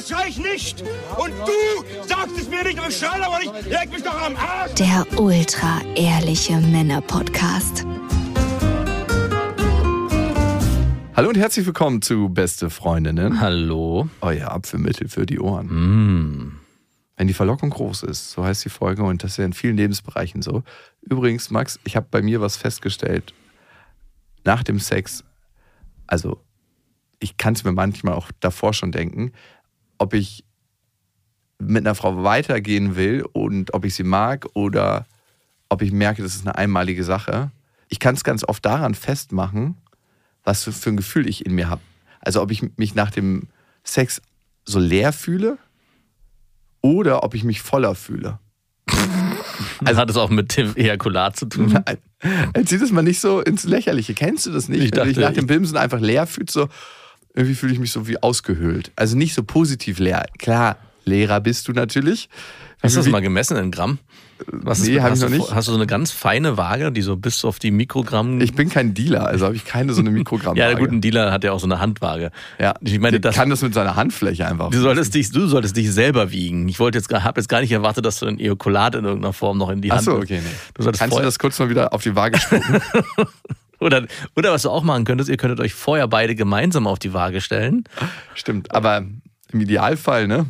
oder schrei ich nicht? Und du sagst es mir nicht, aber ich aber nicht. Leg mich doch am Arsch. Der ultra ehrliche Männer-Podcast. Hallo und herzlich willkommen zu Beste Freundinnen. Hallo. Euer Apfelmittel für die Ohren. Mm. Wenn die Verlockung groß ist, so heißt die Folge und das ist ja in vielen Lebensbereichen so. Übrigens, Max, ich habe bei mir was festgestellt. Nach dem Sex, also ich kann es mir manchmal auch davor schon denken, ob ich mit einer Frau weitergehen will und ob ich sie mag oder ob ich merke, das ist eine einmalige Sache. Ich kann es ganz oft daran festmachen, was für, ein Gefühl ich in mir habe. Also ob ich mich nach dem Sex so leer fühle oder ob ich mich voller fühle. Also hat es auch mit dem Ejakulat zu tun? Zieh das mal nicht so ins Lächerliche. Kennst du das nicht? Ich Wenn du dich dachte, nach dem Bimsen einfach leer fühlst, so irgendwie fühle ich mich so wie ausgehöhlt. Also nicht so positiv leer. Klar, Lehrer bist du natürlich. Hast du das mal gemessen in Gramm? Was Nee, ist, hab hast, ich du, noch nicht. hast du so eine ganz feine Waage, die so bis auf die Mikrogramm. Ich bin kein Dealer, also habe ich keine so eine Mikrogramm. ja, der gute Dealer hat ja auch so eine Handwaage. Ja, Ich meine, das, kann das mit seiner Handfläche einfach. du solltest dich, du solltest dich selber wiegen. Ich wollte jetzt, habe jetzt gar nicht erwartet, dass du ein Ejakulat in irgendeiner Form noch in die Hand. Achso, okay, nee. Du Kannst du das kurz mal wieder auf die Waage spucken? oder, oder was du auch machen könntest, ihr könntet euch vorher beide gemeinsam auf die Waage stellen. Stimmt, aber im Idealfall, ne?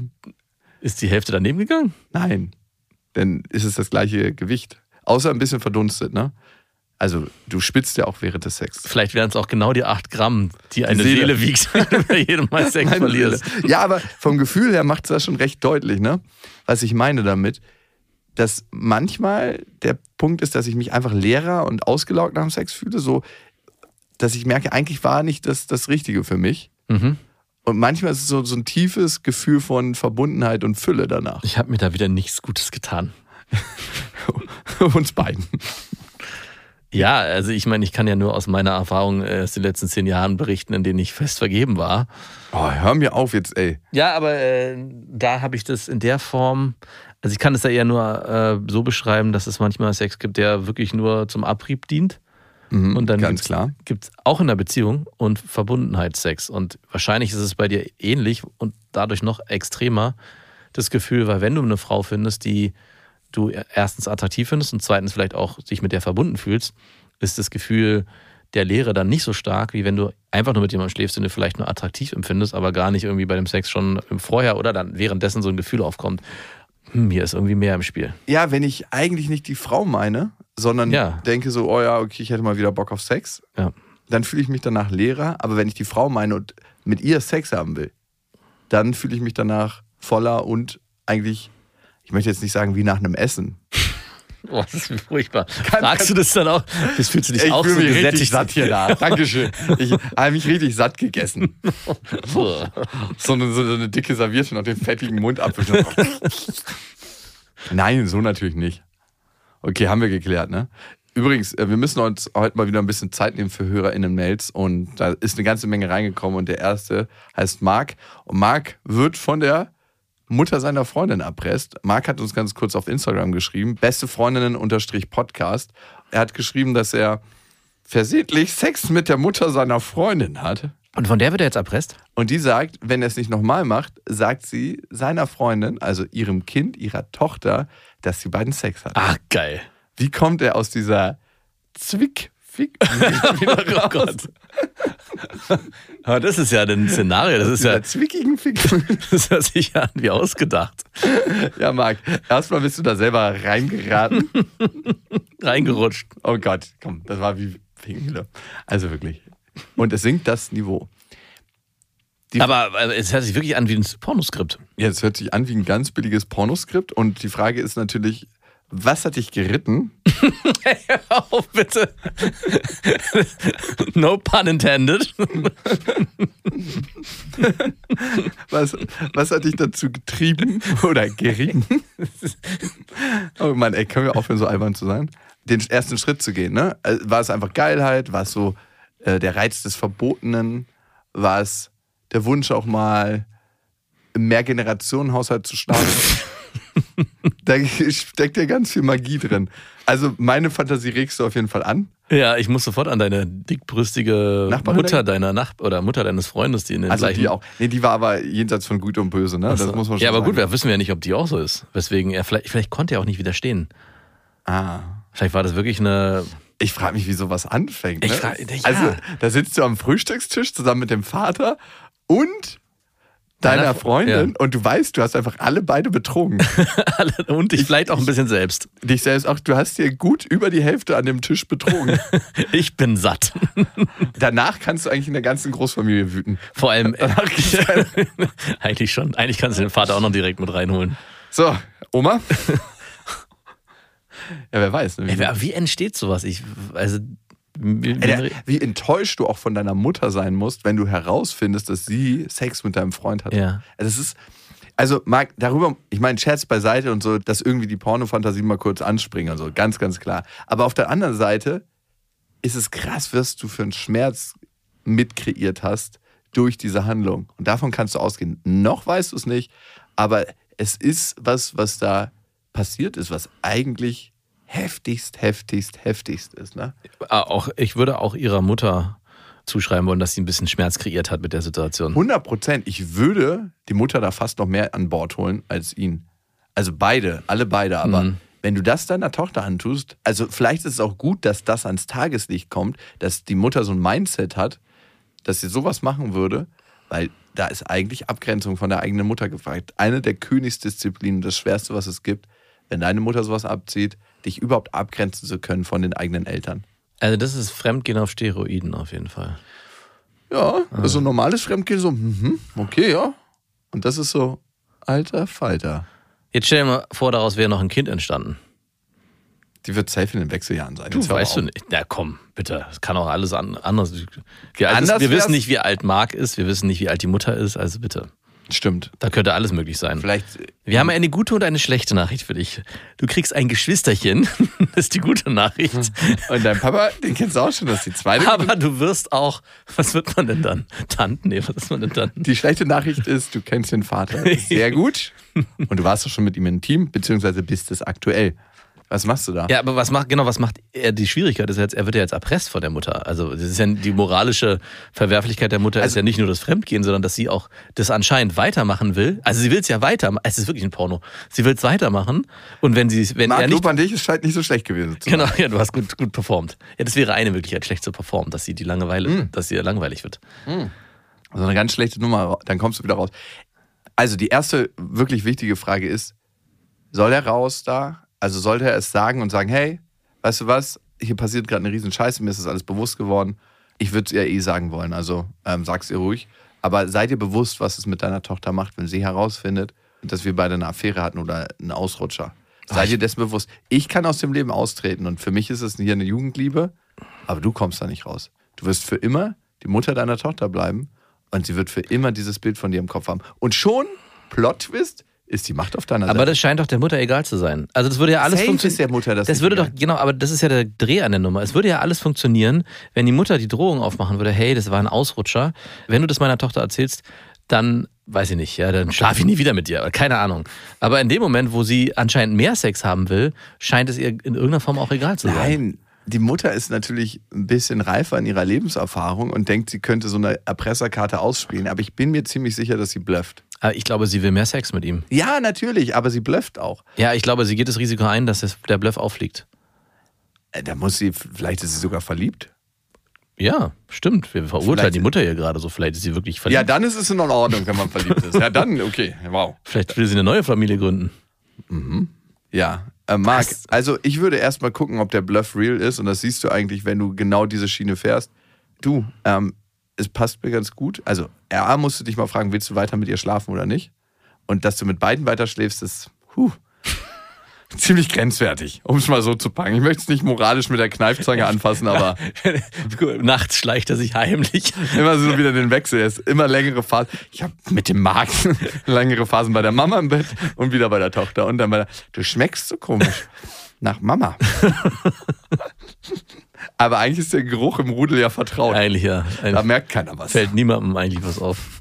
Ist die Hälfte daneben gegangen? Nein. Dann ist es das gleiche Gewicht. Außer ein bisschen verdunstet, ne? Also, du spitzt ja auch während des Sex. Vielleicht wären es auch genau die 8 Gramm, die eine Seele. Seele, wiegt, wenn du bei jedem Mal Sex Meine verlierst. Seele. Ja, aber vom Gefühl her macht es das schon recht deutlich, ne? Was ich meine damit, dass manchmal der Punkt ist, dass ich mich einfach leerer und ausgelaugt nach dem Sex fühle, so, dass ich merke, eigentlich war nicht das, das Richtige für mich. Mhm. Und manchmal ist es so, so ein tiefes Gefühl von Verbundenheit und Fülle danach. Ich habe mir da wieder nichts Gutes getan. Uns beiden. Ja, also ich meine, ich kann ja nur aus meiner Erfahrung äh, aus den letzten zehn Jahren berichten, in denen ich fest vergeben war. Oh, hör mir auf jetzt, ey. Ja, aber äh, da habe ich das in der Form, also ich kann es ja eher nur äh, so beschreiben, dass es manchmal Sex gibt, der wirklich nur zum Abrieb dient. Mhm, Und dann ganz gibt's, klar. gibt's auch in der Beziehung und Verbundenheitssex. Und wahrscheinlich ist es bei dir ähnlich und dadurch noch extremer das Gefühl, weil wenn du eine Frau findest, die du erstens attraktiv findest und zweitens vielleicht auch dich mit der verbunden fühlst, ist das Gefühl der Leere dann nicht so stark, wie wenn du einfach nur mit jemandem schläfst, den du vielleicht nur attraktiv empfindest, aber gar nicht irgendwie bei dem Sex schon im Vorher oder dann währenddessen so ein Gefühl aufkommt, hm, hier ist irgendwie mehr im Spiel. Ja, wenn ich eigentlich nicht die Frau meine, sondern Ja. denke so, oh ja, okay, ich hätte mal wieder Bock auf Sex, Ja. dann fühle ich mich danach leerer. Aber wenn ich die Frau meine und mit ihr Sex haben will, dann fühle ich mich danach voller und eigentlich, ich möchte jetzt nicht sagen wie nach einem Essen. Boah, das ist furchtbar. Fragst du das dann auch? Das fühlst du dich auch so mich richtig satt hier da. Dankeschön. Ich habe mich richtig satt gegessen. So eine, so eine dicke Serviette und den fettigen Mundapfel. Nein, so natürlich nicht. Okay, haben wir geklärt, ne? Übrigens, äh, wir müssen uns heute mal wieder ein bisschen Zeit nehmen für HörerInnen-Mails und da ist eine ganze Menge reingekommen und der erste heißt Marc und Marc wird von der Mutter seiner Freundin erpresst. Marc hat uns ganz kurz auf Instagram geschrieben, beste Freundinnen-Podcast. Er hat geschrieben, dass er versehentlich Sex mit der Mutter seiner Freundin hat. Und von der wird er jetzt erpresst? Und die sagt, wenn er es nicht nochmal macht, sagt sie seiner Freundin, also ihrem Kind, ihrer Tochter, dass die beiden Sex hatten. Ach, geil. Wie kommt er aus dieser Zwickpfeife Fick Oh wieder raus. Gott. Aber das ist ja ein Szenario, das ist ja, zwickigen Fick. das hört sich ja an wie ausgedacht. ja, Marc, erstmal bist du da selber reingeraten. Reingerutscht. Oh Gott, komm, das war wie Pingle. Also wirklich. Und es sinkt das Niveau. Die- Aber es hört sich wirklich an wie ein Pornoskript. Ja, es hört sich an wie ein ganz billiges Pornoskript. Und die Frage ist natürlich, was hat dich geritten? Oh, bitte. no pun intended. Was, was hat dich dazu getrieben oder gerieben? Oh Mann, ey, können wir aufhören, so albern zu sein? Den ersten Schritt zu gehen, ne? Also, War es einfach Geilheit? War es so äh, der Reiz des Verbotenen? War es der Wunsch auch mal im Mehrgenerationenhaushalt zu starten? da steckt ja ganz viel Magie drin. Also meine Fantasie regst du auf jeden Fall an. Ja, ich muss sofort an deine dickbrüstige Nachbarin Mutter deiner Nach oder Mutter deines Freundes, die in den Also gleichen die auch. Nee, die war aber jenseits von Gut und Böse, ne? Das muss man schon ja, aber gut, sagen. wir wissen ja nicht, ob die auch so ist. Weswegen er vielleicht, vielleicht konnte er auch nicht widerstehen. Ah. Vielleicht war das wirklich eine. Ich frage mich, wie sowas anfängt. Ne? frag- ja. Also, da sitzt du am Frühstückstisch zusammen mit dem Vater und deiner Deiner- Freundin ja. und du weißt, du hast einfach alle beide betrogen. Und ich vielleicht auch ein bisschen selbst. Dich selbst auch, du hast dir gut über die Hälfte an dem Tisch betrogen. Ich bin satt. Danach kannst du eigentlich in der ganzen Großfamilie wüten. Vor allem. Eigentlich schon. Eigentlich kannst du den Vater auch noch direkt mit reinholen. So, Oma? ja, wer weiß. Ne? Wie, Ey, wie entsteht sowas? Ich, also, der, wie enttäuscht du auch von deiner Mutter sein musst, wenn du herausfindest, dass sie Sex mit deinem Freund hat. Ja. Das ist, also Marc, darüber, ich meine, Scherz beiseite und so, dass irgendwie die Pornofantasie mal kurz anspringen und so, ganz, ganz klar. Aber auf der anderen Seite ist es krass, was du für einen Schmerz mitkreiert hast durch diese Handlung. Und davon kannst du ausgehen. Noch weißt du es nicht, aber es ist was, was da passiert ist, was eigentlich heftigst, heftigst, heftigst ist. Ne? Ah, auch, ich würde auch ihrer Mutter zuschreiben wollen, dass sie ein bisschen Schmerz kreiert hat mit der Situation. 100 Prozent. Ich würde die Mutter da fast noch mehr an Bord holen als ihn. Also beide, alle beide. Aber Mhm. wenn du das deiner Tochter antust, also vielleicht ist es auch gut, dass das ans Tageslicht kommt, dass die Mutter so ein Mindset hat, dass sie sowas machen würde, weil da ist eigentlich Abgrenzung von der eigenen Mutter gefragt. Eine der Königsdisziplinen, das Schwerste, was es gibt, wenn deine Mutter sowas abzieht, dich überhaupt abgrenzen zu können von den eigenen Eltern. Also, das ist Fremdgehen auf Steroiden auf jeden Fall. Ja, also ein normales Fremdgehen, so, mhm, okay, ja. Und das ist so, alter Falter. Jetzt stell dir mal vor, daraus wäre noch ein Kind entstanden. Die wird safe in den Wechseljahren sein. Du weißt du nicht. Na komm, bitte. Es kann auch alles an, anders. Alt Anders ist, wir wissen nicht, wie alt Marc ist. Wir wissen nicht, wie alt die Mutter ist. Also bitte. Stimmt. Da könnte alles möglich sein. Vielleicht, Wir haben eine gute und eine schlechte Nachricht für dich. Du kriegst ein Geschwisterchen. Das ist die gute Nachricht. und dein Papa, den kennst du auch schon, das ist die zweite. Aber du wirst auch, was wird man denn dann? Tanten? Nee, was ist man denn dann? Die schlechte Nachricht ist, du kennst den Vater sehr gut und du warst doch schon mit ihm intim, beziehungsweise bist es aktuell. Was machst du da? Ja, aber was macht, genau, was macht er? Die Schwierigkeit ist jetzt, er wird ja jetzt erpresst von der Mutter. Also, das ist ja die moralische Verwerflichkeit der Mutter ist Also- ja nicht nur das Fremdgehen, sondern dass sie auch das anscheinend weitermachen will. Also, sie will es ja weitermachen. Es ist wirklich ein Porno. Sie will es weitermachen. Und wenn sie, wenn Marc, er nicht. An dich, es scheint nicht so schlecht gewesen zu sein. Genau, ja, du hast gut, gut performt. Ja, das wäre eine Möglichkeit, schlecht zu performen, dass sie die Langeweile, Mhm. dass sie langweilig wird. Also eine ganz schlechte Nummer, dann kommst du wieder raus. Also die erste wirklich wichtige Frage ist, soll er raus da? Also sollte er es sagen und sagen, hey, weißt du was, hier passiert gerade eine riesen Scheiße, mir ist das alles bewusst geworden. Ich würde es ihr eh sagen wollen, also ähm, sag's ihr ruhig. Aber seid ihr bewusst, was es mit deiner Tochter macht, wenn sie herausfindet, dass wir beide eine Affäre hatten oder einen Ausrutscher? Seid ihr dessen bewusst? Ich kann aus dem Leben austreten und für mich ist es hier eine Jugendliebe, aber du kommst da nicht raus. Du wirst für immer die Mutter deiner Tochter bleiben und sie wird für immer dieses Bild von dir im Kopf haben. Und schon, Plot-Twist, ist die Macht auf deiner Aber Seite. das scheint doch der Mutter egal zu sein. Also das würde ja alles funktionieren. der Mutter das Das würde doch, egal. genau, aber das ist ja der Dreh an der Nummer. Es würde ja alles funktionieren, wenn die Mutter die Drohung aufmachen würde, hey, das war ein Ausrutscher. Wenn du das meiner Tochter erzählst, dann, weiß ich nicht, ja, dann schlafe ich nie wieder mit dir. Keine Ahnung. Aber in dem Moment, wo sie anscheinend mehr Sex haben will, scheint es ihr in irgendeiner Form auch egal zu sein. Nein, die Mutter ist natürlich ein bisschen reifer in ihrer Lebenserfahrung und denkt, sie könnte so eine Erpresserkarte ausspielen. Aber ich bin mir ziemlich sicher, dass sie blufft. Aber ich glaube, sie will mehr Sex mit ihm. Ja, natürlich, aber sie blufft auch. Ja, ich glaube, sie geht das Risiko ein, dass der Bluff auffliegt. Äh, Da muss sie, vielleicht ist sie sogar verliebt. Ja, stimmt. Wir verurteilen Vielleicht- die Mutter hier gerade so. Vielleicht ist sie wirklich verliebt. Ja, dann ist es in Ordnung, wenn man verliebt ist. Ja, dann, okay, wow. Vielleicht will sie eine neue Familie gründen. Ja, äh, Marc, also ich würde erstmal gucken, ob der Bluff real ist und das siehst du eigentlich, wenn du genau diese Schiene fährst. Du, ähm, es passt mir ganz gut. Also, A, musst du dich mal fragen, willst du weiter mit ihr schlafen oder nicht? Und dass du mit beiden weiter schläfst, ist huh, ziemlich grenzwertig, um es mal so zu packen. Ich möchte es nicht moralisch mit der Kneifzange anfassen, aber Nachts schleicht er sich heimlich. immer so wieder den Wechsel. Er ist immer längere Phasen. Ich habe mit dem Markt längere Phasen bei der Mama im Bett und wieder bei der Tochter und dann bei der. Du schmeckst so komisch nach Mama. Aber eigentlich ist der Geruch im Rudel ja vertraut. Eigentlich ja. Da Eigentlich merkt keiner was. fällt niemandem eigentlich was auf.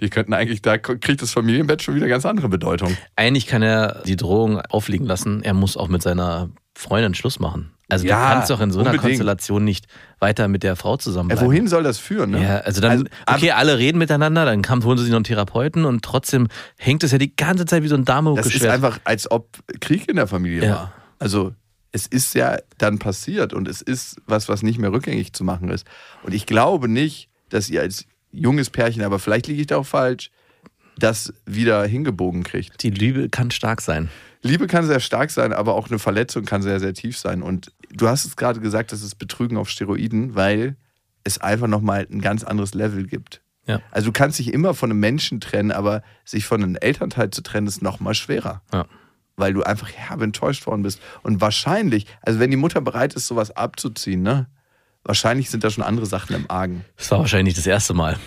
Die könnten eigentlich, da kriegt das Familienbett schon wieder ganz andere Bedeutung. Eigentlich kann er die Drohung aufliegen lassen. Er muss auch mit seiner Freundin Schluss machen. Also Ja, du kannst doch in so einer unbedingt. Konstellation nicht weiter mit der Frau Äh, zusammenbleiben. wohin soll das führen? Ne? Ja, also dann, ab- okay, alle reden miteinander, dann kam, holen sie sich noch einen Therapeuten und trotzdem hängt es ja die ganze Zeit wie so ein Das ist einfach, als ob Krieg in der Familie Ja. war. Also es ist ja dann passiert und es ist was, was nicht mehr rückgängig zu machen ist. Und ich glaube nicht, dass ihr als junges Pärchen, aber vielleicht liege ich da auch falsch, das wieder hingebogen kriegt. Die Liebe kann stark sein. Liebe kann sehr stark sein, aber auch eine Verletzung kann sehr, sehr tief sein. Und du hast es gerade gesagt, das ist Betrügen auf Steroiden, weil es einfach nochmal ein ganz anderes Level gibt. Ja. Also du kannst dich immer von einem Menschen trennen, aber sich von einem Elternteil zu trennen, ist nochmal schwerer. Ja. Weil du einfach herbe enttäuscht worden bist. Und wahrscheinlich, also wenn die Mutter bereit ist, sowas abzuziehen, ne? Wahrscheinlich sind da schon andere Sachen im Argen. Das war wahrscheinlich nicht das erste Mal.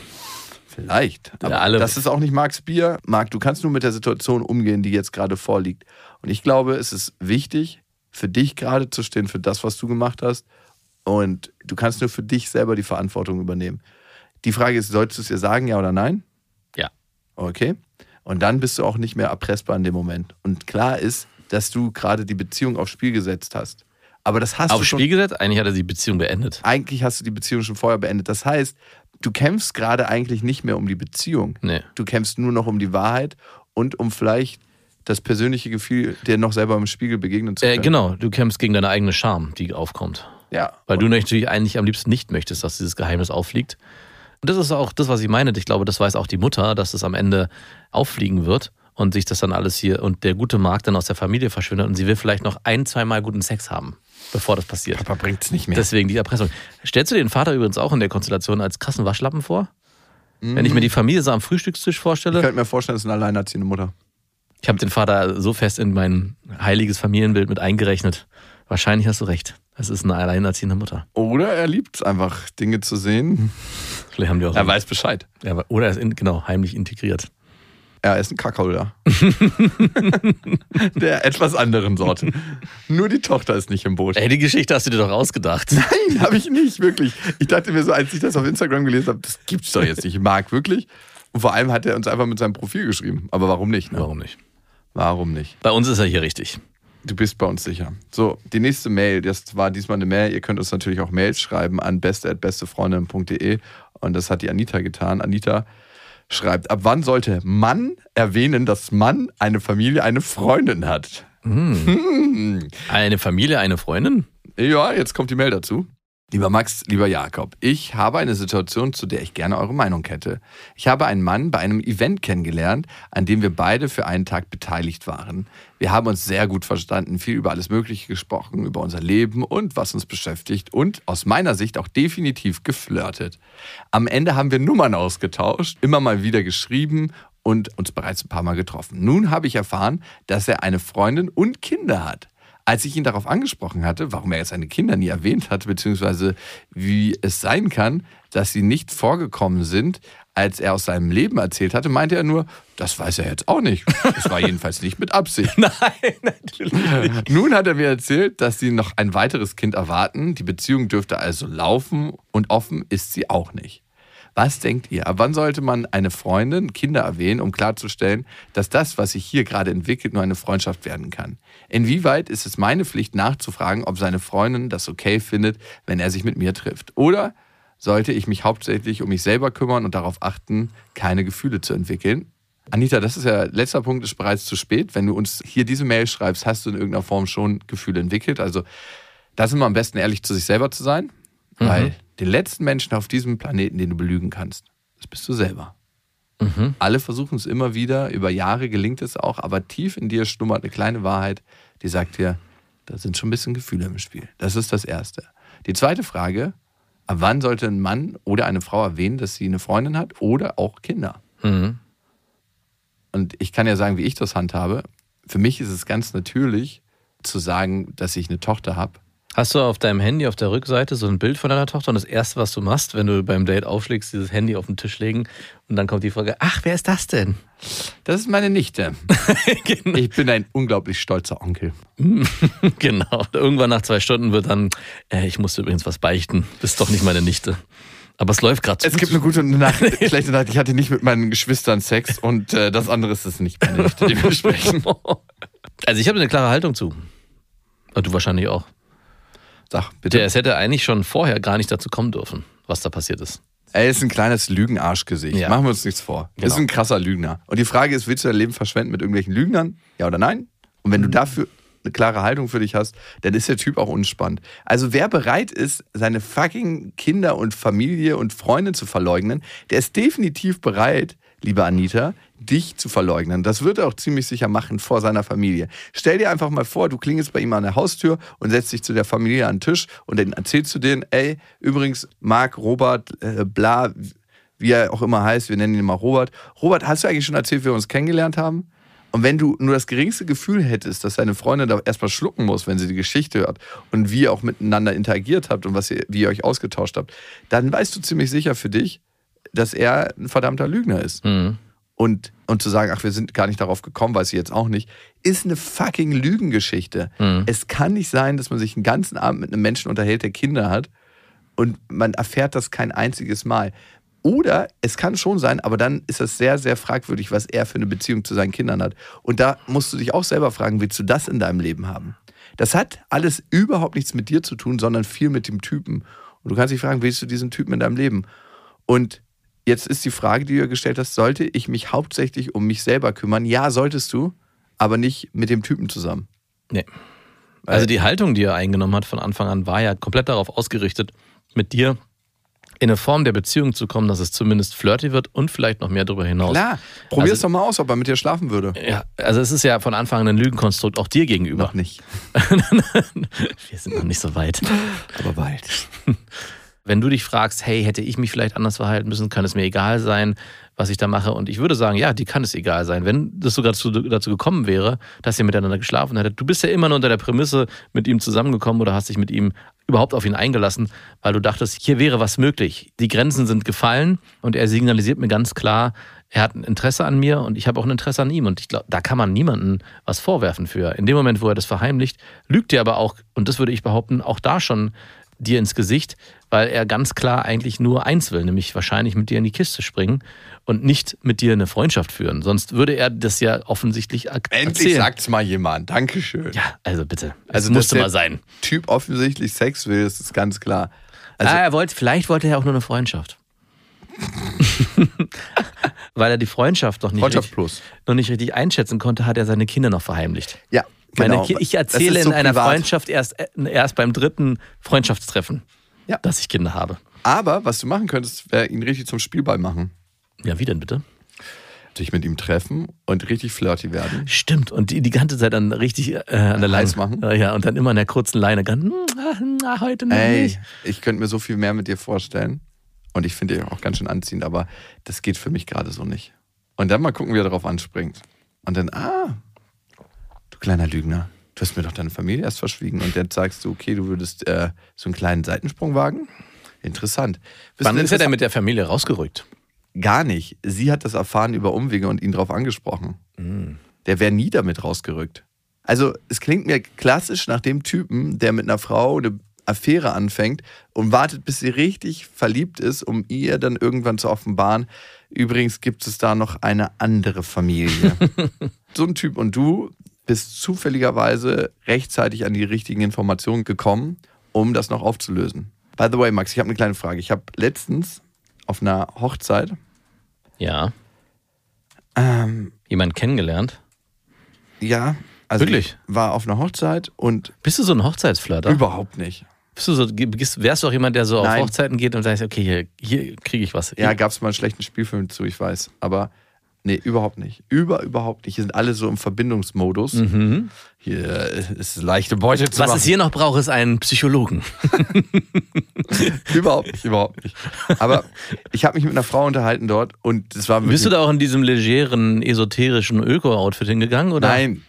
Vielleicht. Aber Ja, alle- das ist auch nicht Marks Bier. Marc, du kannst nur mit der Situation umgehen, die jetzt gerade vorliegt. Und ich glaube, es ist wichtig, für dich gerade zu stehen, für das, was du gemacht hast. Und du kannst nur für dich selber die Verantwortung übernehmen. Die Frage ist, solltest du es ihr sagen, ja oder nein? Ja. Okay. Und dann bist du auch nicht mehr erpressbar in dem Moment. Und klar ist, dass du gerade die Beziehung aufs Spiel gesetzt hast. Aber das hast du Aufs schon Spiel gesetzt, eigentlich hat er die Beziehung beendet. eigentlich hast du die Beziehung schon vorher beendet. Das heißt, du kämpfst gerade eigentlich nicht mehr um die Beziehung. Nee. Du kämpfst nur noch um die Wahrheit und um vielleicht das persönliche Gefühl, dir noch selber im Spiegel begegnen zu Äh, können. genau, du kämpfst gegen deine eigene Scham, die aufkommt. Ja. Weil du natürlich eigentlich am liebsten nicht möchtest, dass dieses Geheimnis auffliegt. Und das ist auch das, was ich meine. Ich glaube, das weiß auch die Mutter, dass es am Ende auffliegen wird und sich das dann alles hier und der gute Markt dann aus der Familie verschwindet und sie will vielleicht noch ein, zweimal guten Sex haben, bevor das passiert. Papa bringt es nicht mehr. Deswegen die Erpressung. Stellst du den Vater übrigens auch in der Konstellation als krassen Waschlappen vor? Wenn ich mir die Familie so am Frühstückstisch ich vorstelle, könnte mir vorstellen, es ist eine alleinerziehende Mutter. ich habe den Vater so fest in mein heiliges Familienbild mit eingerechnet. Wahrscheinlich hast du recht. Es ist eine alleinerziehende Mutter. Oder er liebt es einfach, Dinge zu sehen. Vielleicht haben die auch Er weiß Bescheid. Ja, oder er ist in, genau heimlich integriert. Er ist ein Kackholder. Der etwas anderen Sorte. Nur die Tochter ist nicht im Boot. Ey, die Geschichte hast du dir doch ausgedacht. Nein, habe ich nicht, wirklich. Ich dachte mir so, als ich das auf Instagram gelesen habe, das gibt's doch jetzt nicht. Marc, wirklich? Und vor allem hat er uns einfach mit seinem Profil geschrieben. Aber warum nicht? Ne? Warum nicht? Warum nicht? Bei uns ist er hier richtig. Du bist bei uns sicher. So, die nächste Mail, das war diesmal eine Mail. Ihr könnt uns natürlich auch Mails schreiben an beste.bestefreundin.de und das hat die Anita getan. Anita schreibt, ab wann sollte Mann erwähnen, dass Mann eine Familie, eine Freundin hat? Eine Familie, eine Freundin? Ja, jetzt kommt die Mail dazu. Lieber Max, lieber Jakob, ich habe eine Situation, zu der ich gerne eure Meinung hätte. Ich habe einen Mann bei einem Event kennengelernt, an dem wir beide für einen Tag beteiligt waren. Wir haben uns sehr gut verstanden, viel über alles Mögliche gesprochen, über unser Leben und was uns beschäftigt und aus meiner Sicht auch definitiv geflirtet. Am Ende haben wir Nummern ausgetauscht, immer mal wieder geschrieben und uns bereits ein paar Mal getroffen. Nun habe ich erfahren, dass er eine Freundin und Kinder hat. Als ich ihn darauf angesprochen hatte, warum er jetzt seine Kinder nie erwähnt hatte, beziehungsweise wie es sein kann, dass sie nicht vorgekommen sind, als er aus seinem Leben erzählt hatte, meinte er nur, das weiß er jetzt auch nicht. Das war jedenfalls nicht mit Absicht. Nein, natürlich nicht. Nun hat er mir erzählt, dass sie noch ein weiteres Kind erwarten. Die Beziehung dürfte also laufen und offen ist sie auch nicht. Was denkt ihr? Ab wann sollte man eine Freundin, Kinder erwähnen, um klarzustellen, dass das, was sich hier gerade entwickelt, nur eine Freundschaft werden kann? Inwieweit ist es meine Pflicht nachzufragen, ob seine Freundin das okay findet, wenn er sich mit mir trifft? Oder sollte ich mich hauptsächlich um mich selber kümmern und darauf achten, keine Gefühle zu entwickeln? Anita, das ist ja, letzter Punkt ist bereits zu spät. Wenn du uns hier diese Mail schreibst, hast du in irgendeiner Form schon Gefühle entwickelt. Also Da ist immer am besten ehrlich zu sich selber zu sein, Mhm. weil den letzten Menschen auf diesem Planeten, den du belügen kannst, das bist du selber. Mhm. Alle versuchen es immer wieder, über Jahre gelingt es auch, aber tief in dir schlummert eine kleine Wahrheit, die sagt dir, da sind schon ein bisschen Gefühle im Spiel. Das ist das Erste. Die zweite Frage, ab wann sollte ein Mann oder eine Frau erwähnen, dass sie eine Freundin hat oder auch Kinder? Mhm. Und ich kann ja sagen, wie ich das handhabe. Für mich ist es ganz natürlich zu sagen, dass ich eine Tochter habe. Hast du auf deinem Handy auf der Rückseite so ein Bild von deiner Tochter und das erste, was du machst, wenn du beim Date aufschlägst, dieses Handy auf den Tisch legen und dann kommt die Frage, ach, wer ist das denn? Das ist meine Nichte. genau. Ich bin ein unglaublich stolzer Onkel. genau. Irgendwann nach zwei Stunden wird dann, äh, ich musste übrigens was beichten. Das ist doch nicht meine Nichte. Aber es läuft gerade Es gibt eine gute und eine schlechte Nacht. Ich hatte nicht mit meinen Geschwistern Sex und äh, das andere ist es nicht meine Nichte, die wir sprechen. Also ich habe eine klare Haltung zu. Und du wahrscheinlich auch. Sag, bitte. Der, es hätte eigentlich schon vorher gar nicht dazu kommen dürfen, was da passiert ist. Er ist ein kleines Lügenarschgesicht. Ja. Machen wir uns nichts vor. Genau. Ist ein krasser Lügner. Und die Frage ist, willst du dein Leben verschwenden mit irgendwelchen Lügnern? Ja oder nein? Und wenn du dafür eine klare Haltung für dich hast, dann ist der Typ auch unspannend. Also wer bereit ist, seine fucking Kinder und Familie und Freunde zu verleugnen, der ist definitiv bereit, liebe Anita, dich zu verleugnen. Das wird er auch ziemlich sicher machen vor seiner Familie. Stell dir einfach mal vor, du klingelst bei ihm an der Haustür und setzt dich zu der Familie an den Tisch und dann erzählst du denen, ey, übrigens, Marc, Robert, äh, bla, wie er auch immer heißt, wir nennen ihn mal Robert. Robert, hast du eigentlich schon erzählt, wie wir uns kennengelernt haben? Und wenn du nur das geringste Gefühl hättest, dass deine Freundin da erstmal schlucken muss, wenn sie die Geschichte hört und wie ihr auch miteinander interagiert habt und was ihr, wie ihr euch ausgetauscht habt, dann weißt du ziemlich sicher für dich, dass er ein verdammter Lügner ist. Mhm. Und, und zu sagen, ach, wir sind gar nicht darauf gekommen, weiß ich jetzt auch nicht, ist eine fucking Lügengeschichte. Mhm. Es kann nicht sein, dass man sich einen ganzen Abend mit einem Menschen unterhält, der Kinder hat und man erfährt das kein einziges Mal. Oder es kann schon sein, aber dann ist das sehr, sehr fragwürdig, was er für eine Beziehung zu seinen Kindern hat. Und da musst du dich auch selber fragen, willst du das in deinem Leben haben? Das hat alles überhaupt nichts mit dir zu tun, sondern viel mit dem Typen. Und du kannst dich fragen, willst du diesen Typen in deinem Leben? Und jetzt ist die Frage, die du gestellt hast, sollte ich mich hauptsächlich um mich selber kümmern? Ja, solltest du, aber nicht mit dem Typen zusammen. Nee. Also die Haltung, die er eingenommen hat von Anfang an, war ja komplett darauf ausgerichtet, mit dir in eine Form der Beziehung zu kommen, dass es zumindest flirty wird und vielleicht noch mehr darüber hinaus. Klar, probier's Also- doch mal aus, ob er mit dir schlafen würde. Ja, also es ist ja von Anfang an ein Lügenkonstrukt auch dir gegenüber. Noch nicht, Wir sind noch nicht so weit. aber bald. Wenn du dich fragst, hey, hätte ich mich vielleicht anders verhalten müssen, kann es mir egal sein, was ich da mache. Und ich würde sagen, ja, die kann es egal sein. Wenn das sogar dazu, dazu gekommen wäre, dass ihr miteinander geschlafen hättet, du bist ja immer nur unter der Prämisse mit ihm zusammengekommen oder hast dich mit ihm überhaupt auf ihn eingelassen, weil du dachtest, hier wäre was möglich. Die Grenzen sind gefallen und er signalisiert mir ganz klar, er hat ein Interesse an mir und ich habe auch ein Interesse an ihm. Und ich glaube, da kann man niemandem was vorwerfen für. In dem Moment, wo er das verheimlicht, lügt er aber auch, und das würde ich behaupten, auch da schon dir ins Gesicht, weil er ganz klar eigentlich nur eins will, nämlich wahrscheinlich mit dir in die Kiste springen und nicht mit dir eine Freundschaft führen. Sonst würde er das ja offensichtlich Endlich erzählen. sagt's mal jemand. Dankeschön. Ja, also bitte. Also, musste mal sein. Typ offensichtlich Sex will, das ist ganz klar. Also, ah, er wollte, vielleicht wollte er auch nur eine Freundschaft. Weil er die Freundschaft noch nicht, Freundschaft richtig, noch nicht richtig einschätzen konnte, hat er seine Kinder noch verheimlicht. Ja, genau. Ich erzähle so in einer privat. Freundschaft erst, äh, erst beim dritten Freundschaftstreffen, Ja. dass ich Kinder habe. Aber was du machen könntest, wäre ihn richtig zum Spielball machen. Ja, wie denn bitte? Dich mit ihm treffen und richtig flirty werden. Stimmt, und die die ganze Zeit dann richtig äh, an der Leine Heiß machen? Ja, Ja, und dann immer an der kurzen Leine. Ganz, "Hm, na, heute noch Ey, nicht. ich könnte mir so viel mehr mit dir vorstellen. Und ich finde dich auch ganz schön anziehend, aber das geht für mich gerade so nicht. Und dann mal gucken, wie er darauf anspringt. Und dann, ah, kleiner Lügner, du hast mir doch deine Familie erst verschwiegen. Und dann sagst du, okay, du würdest äh, so einen kleinen Seitensprung wagen. Interessant. Wisst Wann ist er denn mit der Familie rausgerückt? Gar nicht. Sie hat das erfahren über Umwege und ihn darauf angesprochen. Der wäre nie damit rausgerückt. Also, es klingt mir klassisch nach dem Typen, der mit einer Frau eine Affäre anfängt und wartet, bis sie richtig verliebt ist, um ihr dann irgendwann zu offenbaren. Übrigens gibt es da noch eine andere Familie. so ein Typ und du bist zufälligerweise rechtzeitig an die richtigen Informationen gekommen, um das noch aufzulösen. By the way, Max, ich habe eine kleine Frage. Ich habe letztens auf einer Hochzeit Ja. ähm, Jemand kennengelernt? Ja, Also Wirklich? Ich war auf einer Hochzeit und Bist du so ein Hochzeitsflirter? überhaupt nicht. Bist du so, wärst du auch jemand, der so auf Nein. Hochzeiten geht und sagt, okay, hier, hier kriege ich was. Ja, gab es mal einen schlechten Spielfilm zu, ich weiß. Aber nee, überhaupt nicht. Über, überhaupt nicht. Hier sind alle so im Verbindungsmodus. Hier ist leichte Beute zu Mhm. Was machen. es hier noch braucht, ist einen Psychologen. Überhaupt nicht, überhaupt nicht. Aber ich habe mich mit einer Frau unterhalten dort und es war wirklich... Bist du da auch in diesem legeren, esoterischen Öko-Outfit hingegangen? Oder? Nein,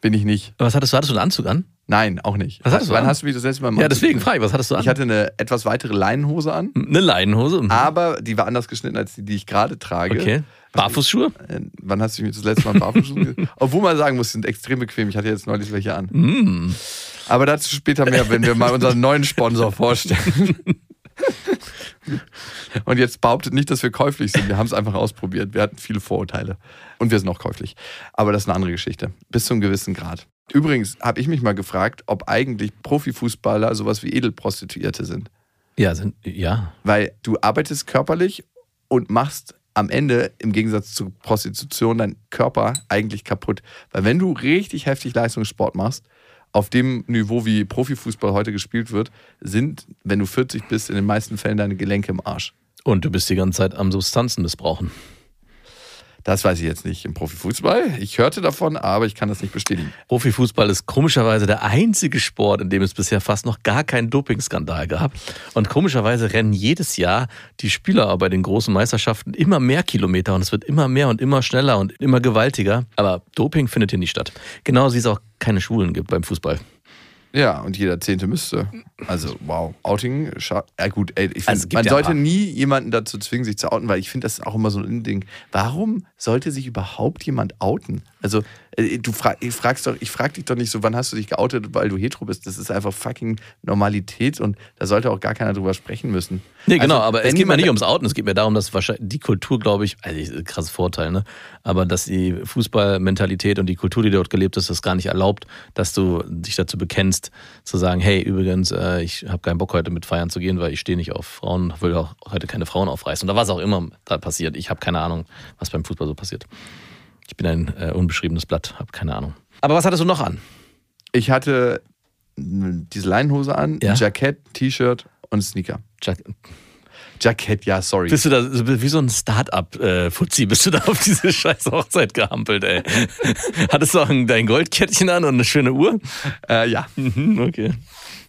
bin ich nicht. Was hattest du? Hattest du einen Anzug an? Nein, auch nicht. Was hattest du Wann an? hast du mich das letzte Mal im Ja, deswegen frage ich, was hattest du an? Ich hatte eine etwas weitere Leinenhose an, eine Leinenhose. Mhm. aber die war anders geschnitten als die, die ich gerade trage. Okay. Barfußschuhe? Äh, Wann hast du mich das letzte Mal barfuß gesehen? Obwohl man sagen muss, sind extrem bequem. Ich hatte jetzt neulich welche an. Mm. Aber dazu später mehr, wenn wir mal unseren neuen Sponsor vorstellen. Und jetzt behauptet nicht, dass wir käuflich sind. Wir haben es einfach ausprobiert. Wir hatten viele Vorurteile. Und wir sind auch käuflich. Aber das ist eine andere Geschichte. Bis zu einem gewissen Grad. Übrigens habe ich mich mal gefragt, ob eigentlich Profifußballer sowas wie Edelprostituierte sind. Ja, sind, ja. Weil du arbeitest körperlich und machst am Ende im Gegensatz zu Prostitution deinen Körper eigentlich kaputt. Weil wenn du richtig heftig Leistungssport machst, auf dem Niveau, wie Profifußball heute gespielt wird, sind, wenn du 40 bist, in den meisten Fällen deine Gelenke im Arsch. Und du bist die ganze Zeit am Substanzen missbrauchen. Das weiß ich jetzt nicht im Profifußball. Ich hörte davon, aber ich kann das nicht bestätigen. Profifußball ist komischerweise der einzige Sport, in dem es bisher fast noch gar keinen Dopingskandal gab. Und komischerweise rennen jedes Jahr die Spieler bei den großen Meisterschaften immer mehr Kilometer und es wird immer mehr und immer schneller und immer gewaltiger. Aber Doping findet hier nicht statt. Genauso wie es auch keine Schwulen gibt beim Fußball. Ja, und jeder Zehnte müsste. Also, wow, Outing, ja gut, ey, ich find, Also, man ja sollte nie jemanden dazu zwingen, sich zu outen, weil ich finde, das ist auch immer so ein Ding. Warum sollte sich überhaupt jemand outen? Also, du frag, ich fragst doch, ich frag dich doch nicht so, wann hast du dich geoutet, weil du hetero bist. Das ist einfach fucking Normalität und da sollte auch gar keiner drüber sprechen müssen. Nee, genau, Also, aber es geht mir nicht ums Outen, es geht mir darum, dass wahrscheinlich die Kultur, glaube ich, also krasses Vorteil, ne? Aber dass die Fußballmentalität und die Kultur, die dort gelebt ist, das gar nicht erlaubt, dass du dich dazu bekennst, zu sagen, hey, übrigens, äh, ich habe keinen Bock heute mit feiern zu gehen, weil ich stehe nicht auf Frauen, will auch heute keine Frauen aufreißen. Oder was auch immer da passiert. Ich habe keine Ahnung, was beim Fußball so passiert. Ich bin ein äh, unbeschriebenes Blatt, habe keine Ahnung. Aber was hattest du noch an? Ich hatte mh, diese Leinenhose an, Ja. ein Jackett, T-Shirt und Sneaker. Jack, Jackett, ja, sorry. bist du da wie so ein Start-up-Fuzzi, bist du da auf diese scheiß Hochzeit gehampelt, ey? Hattest du auch ein- dein Goldkettchen an und eine schöne Uhr? Äh, ja, Mhm, okay.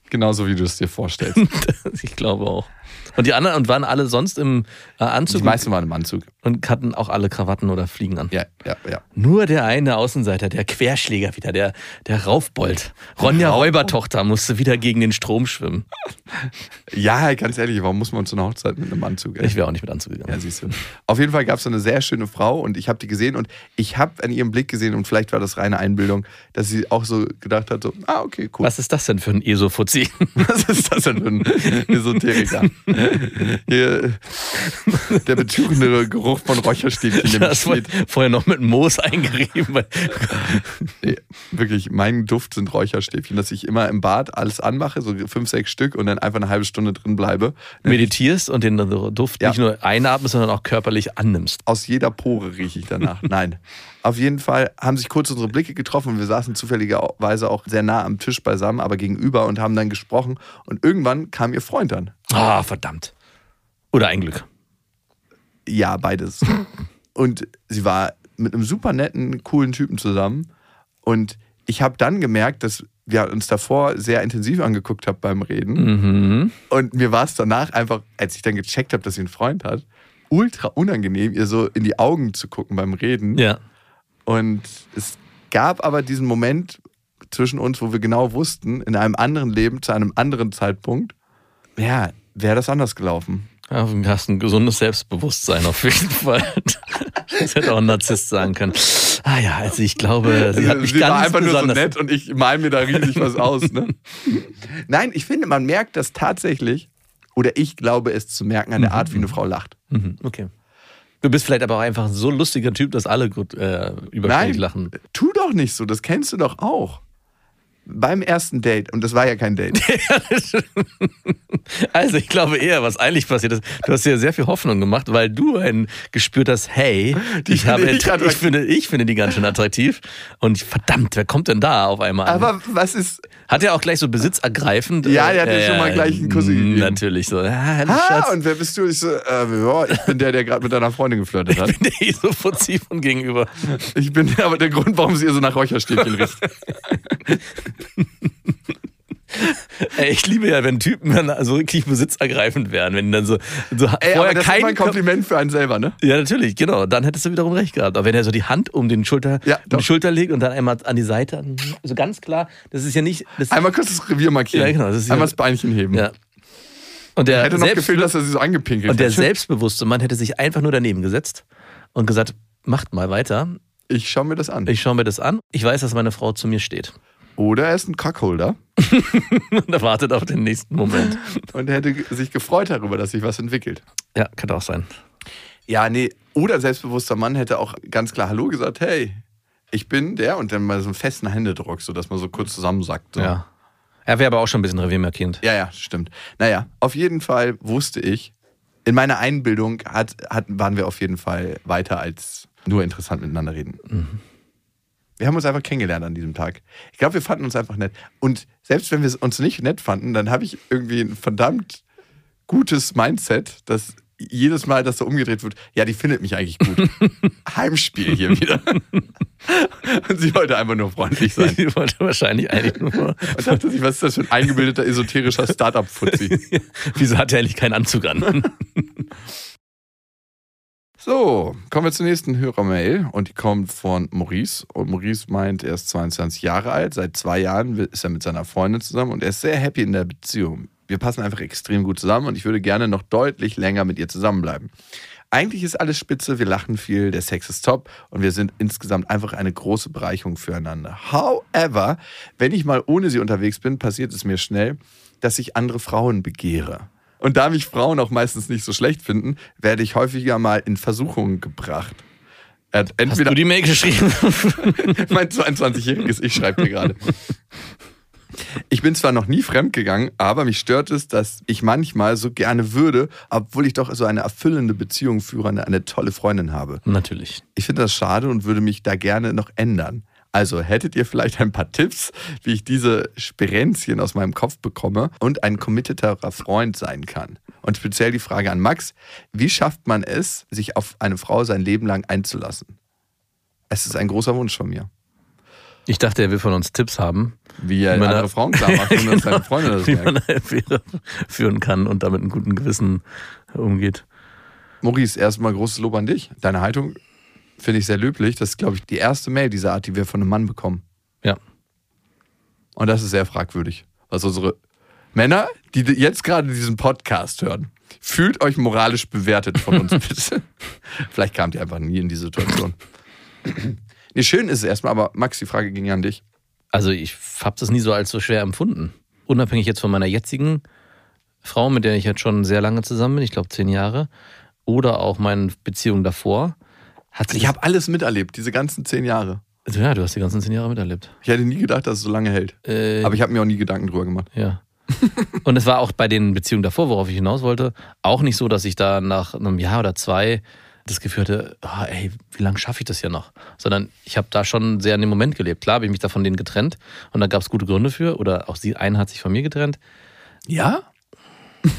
genauso wie du es dir vorstellst. Ich glaube auch. Und die anderen und waren alle sonst im äh, Die Anzug meisten waren im Anzug. Und hatten auch alle Krawatten oder Fliegen an. Ja, ja, ja. Nur der eine Außenseiter, der Querschläger wieder, der, der Raufbold. Ronja Räubertochter musste wieder gegen den Strom schwimmen. Ja, ganz ehrlich, warum muss man zu einer Hochzeit mit einem Anzug? Ey? Ich wäre auch nicht mit Anzug gegangen. Ja, siehst du. Auf jeden Fall gab es eine sehr schöne Frau und ich habe die gesehen und ich habe an ihrem Blick gesehen und vielleicht war das reine Einbildung, dass sie auch so gedacht hat, so, ah, okay, cool. Was ist das denn für ein ESO-Fuzzi? Was ist das denn für ein Esoteriker? Hier, der betörende Geruch von Räucherstäbchen im Das war Schnitt. vorher noch mit Moos eingerieben. Nee, wirklich, mein Duft sind Räucherstäbchen, dass ich immer im Bad alles anmache, so fünf, sechs Stück und dann einfach eine halbe Stunde drin bleibe. Meditierst und den Duft Ja. nicht nur einatmest, sondern auch körperlich annimmst. Aus jeder Pore rieche ich danach. Nein. Auf jeden Fall haben sich kurz unsere Blicke getroffen und wir saßen zufälligerweise auch sehr nah am Tisch beisammen, aber gegenüber und haben dann gesprochen. Und irgendwann kam ihr Freund an. Ah, verdammt. Oder ein Glück. Ja, beides. Und sie war mit einem super netten, coolen Typen zusammen. Und ich habe dann gemerkt, dass wir uns davor sehr intensiv angeguckt haben beim Reden. Mhm. Und mir war es danach einfach, als ich dann gecheckt habe, dass sie einen Freund hat, ultra unangenehm, ihr so in die Augen zu gucken beim Reden. Ja. Und es gab aber diesen Moment zwischen uns, wo wir genau wussten, in einem anderen Leben, zu einem anderen Zeitpunkt, ja, wäre das anders gelaufen. Ja, du hast ein gesundes Selbstbewusstsein auf jeden Fall. Das hätte auch ein Narzisst sagen können. Ah ja, also ich glaube, sie hat mich Sie ganz war einfach nur so nett und ich mal mir da riesig was aus. Ne? Nein, ich finde, man merkt das tatsächlich, oder ich glaube es zu merken an der Art, wie eine Frau lacht. Mhm, okay. Du bist vielleicht aber auch einfach ein so lustiger Typ, dass alle gut äh, überschwänglich Nein, lachen. tu doch nicht so, das kennst du doch auch. Beim ersten Date, und das war ja kein Date. Also ich glaube eher, was eigentlich passiert ist, du hast dir sehr viel Hoffnung gemacht, weil du ein gespürt hast, hey, Die ich, habe, finde ich ich, finde, ich finde die ganz schön attraktiv. Und verdammt, wer kommt denn da auf einmal an? Aber was ist. Hat er auch gleich so besitzergreifend? Ja, der hat dir schon mal gleich einen Kuss gegeben. Natürlich so. Ja, Ah, und wer bist du? Ich so, äh, ja, ich bin der, der gerade mit deiner Freundin geflirtet hat. der eh so putzi von gegenüber. Ich bin aber der Grund, warum sie ihr so nach Räucherstäbchen riecht. Ey, ich liebe ja, wenn Typen dann so wirklich besitzergreifend werden, wenn dann so, so Ey, aber vorher das ist kein immer ein Kompliment für einen selber, ne? Ja, natürlich, genau. Dann hättest du wiederum recht gehabt. Aber wenn er so die Hand um, den Schulter, Ja, um die Schulter legt und dann einmal an die Seite, so ganz klar, das ist ja nicht. Das Einmal kurz das Revier markieren. Ja, genau, das ist ja- Einmal das Beinchen heben. ja. Und der, Hätte noch selbst, gefehlt, dass er sie so angepinkelt und der selbstbewusste Mann hätte sich einfach nur daneben gesetzt und gesagt, macht mal weiter. Ich schaue mir das an. Ich schaue mir das an. Ich weiß, dass meine Frau zu mir steht. Oder er ist ein Cockholder Und er wartet auf den nächsten Moment. und er hätte sich gefreut darüber, dass sich was entwickelt. Ja, könnte auch sein. Ja, nee. Oder ein selbstbewusster Mann hätte auch ganz klar Hallo gesagt, hey, ich bin der und dann mal so einen festen Händedruck, so dass man so kurz zusammensackt. So. Ja. Er wäre aber auch schon ein bisschen reviermarkierend. Ja, ja, stimmt. Naja, auf jeden Fall wusste ich, in meiner Einbildung hat, hat, waren wir auf jeden Fall weiter als nur interessant miteinander reden. Wir haben uns einfach kennengelernt an diesem Tag. Ich glaube, wir fanden uns einfach nett. Und selbst wenn wir uns nicht nett fanden, dann habe ich irgendwie ein verdammt gutes Mindset, dass jedes Mal, dass so umgedreht wird, ja, die findet mich eigentlich gut. Heimspiel hier wieder. Und sie wollte einfach nur freundlich sein. Sie wollte wahrscheinlich eigentlich nur. Und dachte sich, was ist das für ein eingebildeter, esoterischer Startup-Fuzzi? Wieso hat er eigentlich keinen Anzug an? So, kommen wir zur nächsten Hörermail und die kommt von Maurice. Und Maurice meint, er ist 22 Jahre alt, seit zwei Jahren ist er mit seiner Freundin zusammen und er ist sehr happy in der Beziehung. Wir passen einfach extrem gut zusammen und ich würde gerne noch deutlich länger mit ihr zusammenbleiben. Eigentlich ist alles spitze, wir lachen viel, der Sex ist top und wir sind insgesamt einfach eine große Bereicherung füreinander. However, wenn ich mal ohne sie unterwegs bin, passiert es mir schnell, dass ich andere Frauen begehre. Und da mich Frauen auch meistens nicht so schlecht finden, werde ich häufiger mal in Versuchungen gebracht. Er hat Hast entweder du die Mail geschrieben? mein 22-jähriges Ich schreibe dir gerade. Ich bin zwar noch nie fremdgegangen, aber mich stört es, dass ich manchmal so gerne würde, obwohl ich doch so eine erfüllende Beziehung führe, eine, eine tolle Freundin habe. Natürlich. Ich finde das schade und würde mich da gerne noch ändern. Also hättet ihr vielleicht ein paar Tipps, wie ich diese Sperenzchen aus meinem Kopf bekomme und ein committeterer Freund sein kann? Und speziell die Frage an Max, wie schafft man es, sich auf eine Frau sein Leben lang einzulassen? Es ist ein großer Wunsch von mir. Ich dachte, er will von uns Tipps haben, Wie er Wie man andere Frauen klar macht und dass seine Freunde das wie merken. man eine Affäre führen kann und damit einen guten Gewissen umgeht. Maurice, erstmal großes Lob an dich. Deine Haltung finde ich sehr löblich. Das ist, glaube ich, die erste Mail dieser Art, die wir von einem Mann bekommen. Ja. Und das ist sehr fragwürdig. Was unsere Männer, die jetzt gerade diesen Podcast hören, fühlt euch moralisch bewertet von uns bitte. Vielleicht kamt ihr einfach nie in die Situation. nee, schön ist es erstmal, aber Max, die Frage ging an dich. Also ich habe das nie so als so schwer empfunden. Unabhängig jetzt von meiner jetzigen Frau, mit der ich jetzt schon sehr lange zusammen bin, ich glaube zehn Jahre, oder auch meinen Beziehungen davor, hat Ich habe alles miterlebt, diese ganzen zehn Jahre. das- ja, du hast die ganzen zehn Jahre miterlebt. Ich hätte nie gedacht, dass es so lange hält. Äh, Aber ich habe mir auch nie Gedanken drüber gemacht. Ja. Und es war auch bei den Beziehungen davor, worauf ich hinaus wollte, auch nicht so, dass ich da nach einem Jahr oder zwei das Gefühl hatte, ah, ey, wie lange schaffe ich das hier noch? Sondern ich habe da schon sehr in dem Moment gelebt. Klar habe ich mich da von denen getrennt und da gab es gute Gründe für. Oder auch sie, eine hat sich von mir getrennt. Ja?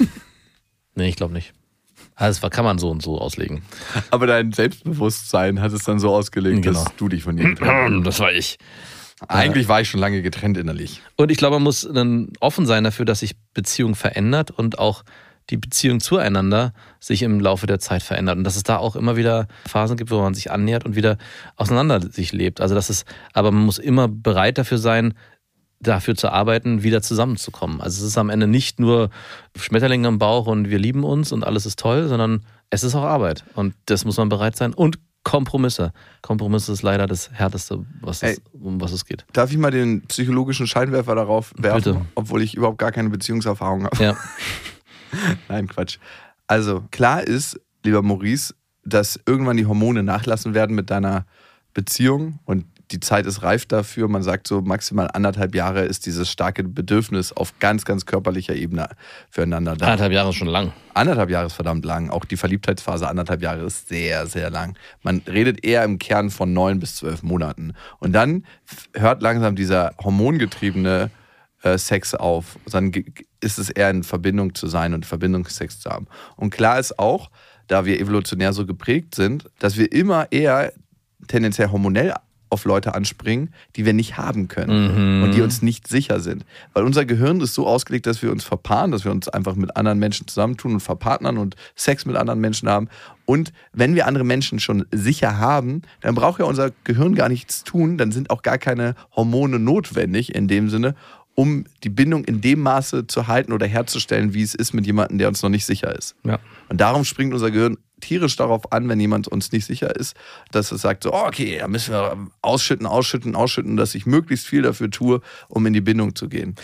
Nee, ich glaube nicht. Also das kann man so und so auslegen. Aber dein Selbstbewusstsein hat es dann so ausgelegt, Genau. dass du dich von ihm getrennt Das war ich. Eigentlich war ich schon lange getrennt innerlich. Und ich glaube, man muss dann offen sein dafür, dass sich Beziehung verändert und auch die Beziehung zueinander sich im Laufe der Zeit verändert. Und dass es da auch immer wieder Phasen gibt, wo man sich annähert und wieder auseinander sich lebt. Also das ist, aber man muss immer bereit dafür sein, dafür zu arbeiten, wieder zusammenzukommen. Also es ist am Ende nicht nur Schmetterlinge im Bauch und wir lieben uns und alles ist toll, sondern es ist auch Arbeit. Und das muss man bereit sein. Und Kompromisse. Kompromisse ist leider das Härteste, was es, Ey. um was es geht. Darf ich mal den psychologischen Scheinwerfer darauf werfen, Bitte. obwohl ich überhaupt gar keine Beziehungserfahrung habe? Ja. Nein, Quatsch. Also klar ist, lieber Maurice, dass irgendwann die Hormone nachlassen werden mit deiner Beziehung und die Zeit ist reif dafür. Man sagt so, maximal anderthalb Jahre ist dieses starke Bedürfnis auf ganz, ganz körperlicher Ebene füreinander da. Anderthalb Jahre ist schon lang. Anderthalb Jahre ist verdammt lang. Auch die Verliebtheitsphase anderthalb Jahre ist sehr, sehr lang. Man redet eher im Kern von neun bis zwölf Monaten. Und dann hört langsam dieser hormongetriebene äh, Sex auf. Dann ist es eher in Verbindung zu sein und Verbindungssex zu haben. Und klar ist auch, da wir evolutionär so geprägt sind, dass wir immer eher tendenziell hormonell auf Leute anspringen, die wir nicht haben können und die uns nicht sicher sind. Weil unser Gehirn ist so ausgelegt, dass wir uns verpaaren, dass wir uns einfach mit anderen Menschen zusammentun und verpartnern und Sex mit anderen Menschen haben. Und wenn wir andere Menschen schon sicher haben, dann braucht ja unser Gehirn gar nichts tun, dann sind auch gar keine Hormone notwendig in dem Sinne, um die Bindung in dem Maße zu halten oder herzustellen, wie es ist mit jemandem, der uns noch nicht sicher ist. Ja. Und darum springt unser Gehirn tierisch darauf an, wenn jemand uns nicht sicher ist, dass es sagt, so, oh, okay, da müssen wir ausschütten, ausschütten, ausschütten, dass ich möglichst viel dafür tue, um in die Bindung zu gehen.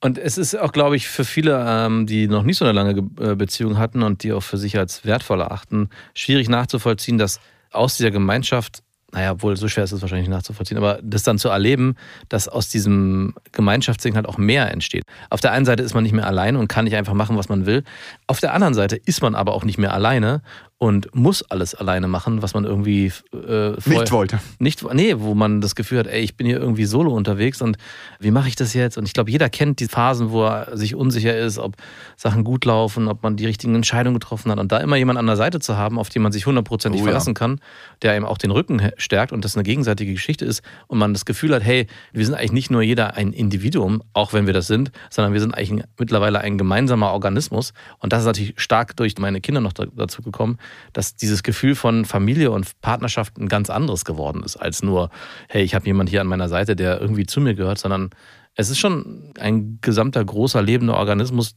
Und es ist auch, glaube ich, für viele, ähm, die noch nicht so eine lange Ge- äh, Beziehung hatten und die auch für sich als wertvoll erachten, schwierig nachzuvollziehen, dass aus dieser Gemeinschaft, naja, obwohl so schwer ist es wahrscheinlich nachzuvollziehen, aber das dann zu erleben, dass aus diesem Gemeinschaftsding halt auch mehr entsteht. Auf der einen Seite ist man nicht mehr alleine und kann nicht einfach machen, was man will. Auf der anderen Seite ist man aber auch nicht mehr alleine und muss alles alleine machen, was man irgendwie äh, Nicht wollte. nicht, nee, wo man das Gefühl hat, ey, ich bin hier irgendwie solo unterwegs und wie mache ich das jetzt? Und ich glaube, jeder kennt die Phasen, wo er sich unsicher ist, ob Sachen gut laufen, ob man die richtigen Entscheidungen getroffen hat. Und da immer jemand an der Seite zu haben, auf den man sich hundertprozentig Oh ja. verlassen kann, der einem auch den Rücken stärkt und das eine gegenseitige Geschichte ist und man das Gefühl hat, hey, wir sind eigentlich nicht nur jeder ein Individuum, auch wenn wir das sind, sondern wir sind eigentlich mittlerweile ein gemeinsamer Organismus. Und das ist natürlich stark durch meine Kinder noch da, dazu gekommen, dass dieses Gefühl von Familie und Partnerschaft ein ganz anderes geworden ist, als nur, hey, ich habe jemand hier an meiner Seite, der irgendwie zu mir gehört, sondern es ist schon ein gesamter großer lebender Organismus.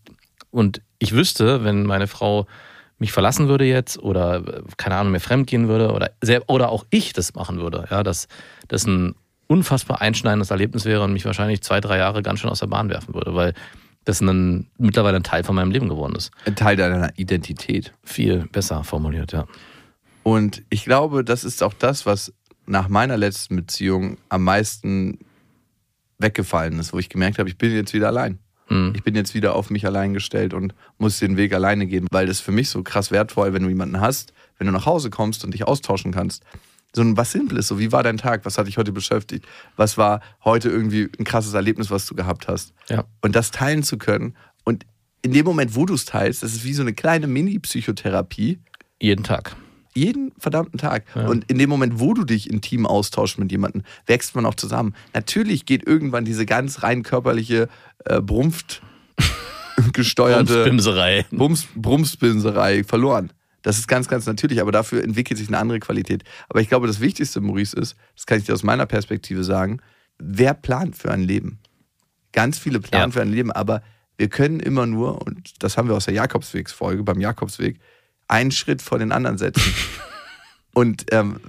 Und ich wüsste, wenn meine Frau mich verlassen würde jetzt oder keine Ahnung mir fremd gehen würde oder oder auch ich das machen würde, ja, dass das ein unfassbar einschneidendes Erlebnis wäre und mich wahrscheinlich zwei, drei Jahre ganz schön aus der Bahn werfen würde, weil das ein, mittlerweile ein Teil von meinem Leben geworden ist. Ein Teil deiner Identität. Viel besser formuliert, ja. Und ich glaube, das ist auch das, was nach meiner letzten Beziehung am meisten weggefallen ist, wo ich gemerkt habe, ich bin jetzt wieder allein. Mhm. Ich bin jetzt wieder auf mich allein gestellt und muss den Weg alleine gehen, weil das für mich so krass wertvoll, wenn du jemanden hast, wenn du nach Hause kommst und dich austauschen kannst. So ein was Simples, so wie war dein Tag, was hat dich heute beschäftigt, was war heute irgendwie ein krasses Erlebnis, was du gehabt hast. Ja. Und das teilen zu können und in dem Moment, wo du es teilst, das ist wie so eine kleine Mini-Psychotherapie, Jeden Tag. jeden verdammten Tag. Ja. Und in dem Moment, wo du dich intim austauschst mit jemandem, wächst man auch zusammen. Natürlich geht irgendwann diese ganz rein körperliche, äh, brumpft gesteuerte Bimserei. Bums, Brumsbinserei verloren. Das ist ganz, ganz natürlich, aber dafür entwickelt sich eine andere Qualität. Aber ich glaube, das Wichtigste, Maurice, ist, das kann ich dir aus meiner Perspektive sagen, wer plant für ein Leben? Ganz viele planen Ja. für ein Leben, aber wir können immer nur, und das haben wir aus der Jakobswegsfolge, beim Jakobsweg, einen Schritt vor den anderen setzen. und ähm,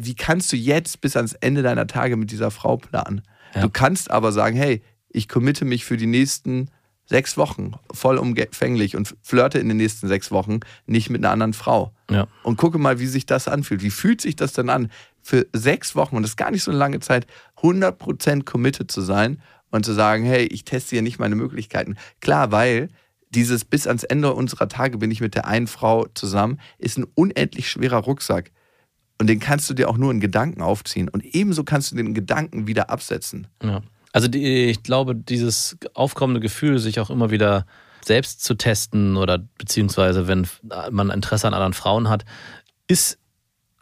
wie kannst du jetzt bis ans Ende deiner Tage mit dieser Frau planen? Ja. Du kannst aber sagen, hey, ich committe mich für die nächsten sechs Wochen vollumfänglich und flirte in den nächsten sechs Wochen nicht mit einer anderen Frau. Ja. Und gucke mal, wie sich das anfühlt. Wie fühlt sich das denn an, für sechs Wochen, und das ist gar nicht so eine lange Zeit, 100% committed zu sein und zu sagen, hey, ich teste hier nicht meine Möglichkeiten. Klar, weil dieses bis ans Ende unserer Tage bin ich mit der einen Frau zusammen, ist ein unendlich schwerer Rucksack. Und den kannst du dir auch nur in Gedanken aufziehen. Und ebenso kannst du den Gedanken wieder absetzen. Ja. Also die, ich glaube, dieses aufkommende Gefühl, sich auch immer wieder selbst zu testen oder beziehungsweise wenn man Interesse an anderen Frauen hat, ist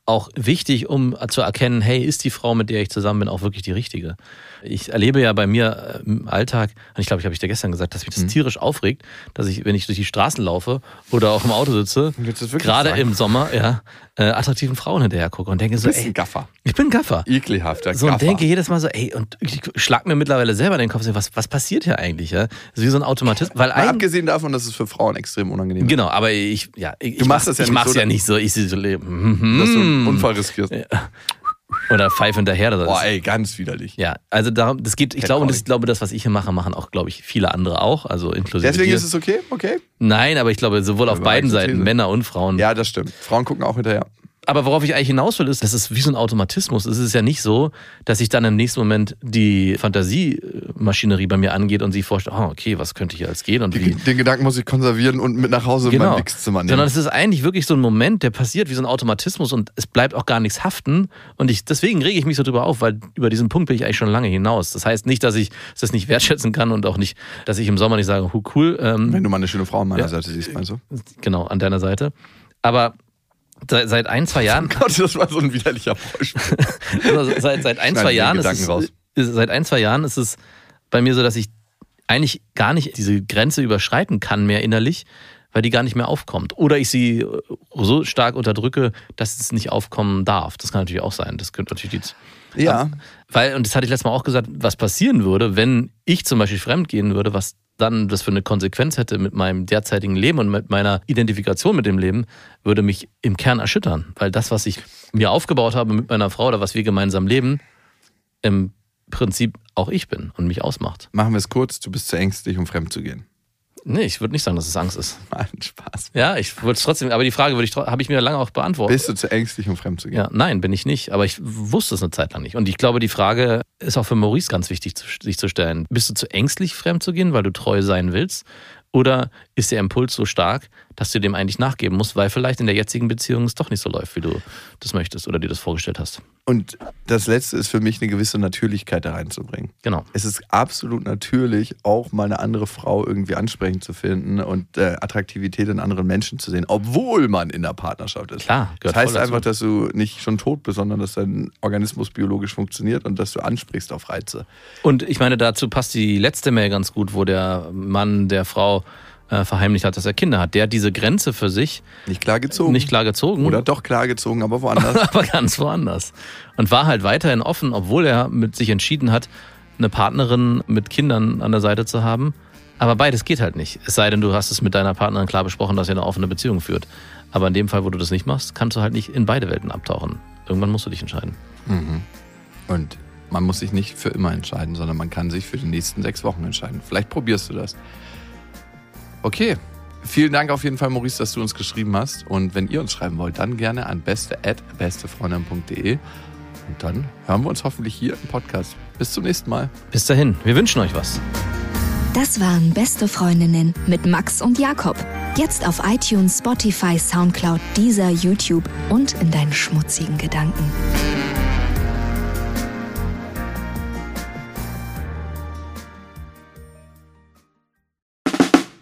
auch wichtig, um zu erkennen, hey, ist die Frau, mit der ich zusammen bin, auch wirklich die richtige? Ich erlebe ja bei mir äh, im Alltag, und ich glaube, ich habe ich dir gestern gesagt, dass mich Mhm. das tierisch aufregt, dass ich, wenn ich durch die Straßen laufe oder auch im Auto sitze, gerade sagen? im Sommer, ja, äh, attraktiven Frauen hinterher gucke und denke so, ey, ein Gaffer. ich bin Gaffer. Ekelhafter So Gaffer. und denke jedes Mal so, ey, und ich schlag mir mittlerweile selber in den Kopf, was, was passiert hier eigentlich? Ja? Das ist wie so ein Automatismus. Weil ein, abgesehen davon, dass es für Frauen extrem unangenehm ist. genau, aber ich, ja, ich, Du machst das ja ich nicht mach's so, ja nicht so, ich so leben. Dass du einen Unfall riskierst. Oder pfeif hinterher. Boah, ey, ganz widerlich. ja, also darum, das geht, ich glaube, und ich glaube, das, was ich hier mache, machen auch, glaube ich, viele andere auch, also inklusive Deswegen dir. ist es okay? Okay. Nein, aber ich glaube, sowohl auf beiden. Seiten, Männer und Frauen. Ja, das stimmt. Frauen gucken auch hinterher. Aber worauf ich eigentlich hinaus will, ist, das ist wie so ein Automatismus. Es ist ja nicht so, dass ich dann im nächsten Moment die Fantasiemaschinerie bei mir angeht und sich vorstellt, oh, okay, was könnte hier als gehen und wie. Den, den Gedanken muss ich konservieren und mit nach Hause in Genau. mein Wichszimmer nehmen. Sondern es ist eigentlich wirklich so ein Moment, der passiert wie so ein Automatismus und es bleibt auch gar nichts haften. Und ich, deswegen rege ich mich so drüber auf, weil über diesen Punkt bin ich eigentlich schon lange hinaus. Das heißt nicht, dass ich das nicht wertschätzen kann und auch nicht, dass ich im Sommer nicht sage, hu, cool, ähm, Wenn du mal eine schöne Frau an meiner Ja. Seite siehst, meinst du? genau, an deiner Seite. Aber seit, ein, zwei Jahren Gott, das war so ein widerlicher Beispiel. Also seit, seit ein, zwei Jahren ist es, seit ein, zwei Jahren ist es bei mir so, dass ich eigentlich gar nicht diese Grenze überschreiten kann mehr innerlich, weil die gar nicht mehr aufkommt. Oder ich sie äh, so stark unterdrücke, dass es nicht aufkommen darf. Das kann natürlich auch sein. Das könnte natürlich die, Ja, weil, und das hatte ich letztes Mal auch gesagt, was passieren würde, wenn ich zum Beispiel fremd gehen würde, was dann das für eine Konsequenz hätte mit meinem derzeitigen Leben und mit meiner Identifikation mit dem Leben, würde mich im Kern erschüttern. Weil das, was ich mir aufgebaut habe mit meiner Frau oder was wir gemeinsam leben, im Prinzip auch ich bin und mich ausmacht. machen wir es kurz. Du bist zu ängstlich, um fremd zu gehen. Nee, ich würde nicht sagen, dass es Angst ist. Mann, Spaß. Ja, ich würde es trotzdem, aber die Frage würde ich, habe ich mir lange auch beantwortet. Bist du zu ängstlich, um fremd zu gehen? Ja, nein, bin ich nicht. Aber ich wusste es eine Zeit lang nicht. Und ich glaube, die Frage ist auch für Maurice ganz wichtig, sich zu stellen. Bist du zu ängstlich, fremd zu gehen, weil du treu sein willst? Oder ist der Impuls so stark, dass du dem eigentlich nachgeben musst, weil vielleicht in der jetzigen Beziehung es doch nicht so läuft, wie du das möchtest oder dir das vorgestellt hast? Und das Letzte ist für mich eine gewisse Natürlichkeit da reinzubringen. Genau. Es ist absolut natürlich, auch mal eine andere Frau irgendwie ansprechend zu finden und äh, Attraktivität in anderen Menschen zu sehen, obwohl man in der Partnerschaft ist. Klar, Das gehört heißt voll dazu. einfach, dass du nicht schon tot bist, sondern dass dein Organismus biologisch funktioniert und dass du ansprichst auf Reize. Und ich meine, dazu passt die letzte Mail ganz gut, wo der Mann der Frau äh, verheimlicht hat, dass er Kinder hat. Der hat diese Grenze für sich Nicht klar gezogen. nicht klar gezogen. Oder doch klar gezogen, aber woanders. aber ganz woanders. Und war halt weiterhin offen, obwohl er mit sich entschieden hat, eine Partnerin mit Kindern an der Seite zu haben. Aber beides geht halt nicht. Es sei denn, du hast es mit deiner Partnerin klar besprochen, dass ihr eine offene Beziehung führt. Aber in dem Fall, wo du das nicht machst, kannst du halt nicht in beide Welten abtauchen. Irgendwann musst du dich entscheiden. Und man muss sich nicht für immer entscheiden, sondern man kann sich für die nächsten sechs Wochen entscheiden. Vielleicht probierst du das. Okay. Vielen Dank auf jeden Fall, Maurice, dass du uns geschrieben hast. Und wenn ihr uns schreiben wollt, dann gerne an beste.bestefreundin.de. Und dann hören wir uns hoffentlich hier im Podcast. Bis zum nächsten Mal. Bis dahin, wir wünschen euch was. Das waren Beste Freundinnen mit Max und Jakob. Jetzt auf iTunes, Spotify, Soundcloud, Deezer, YouTube und in deinen schmutzigen Gedanken.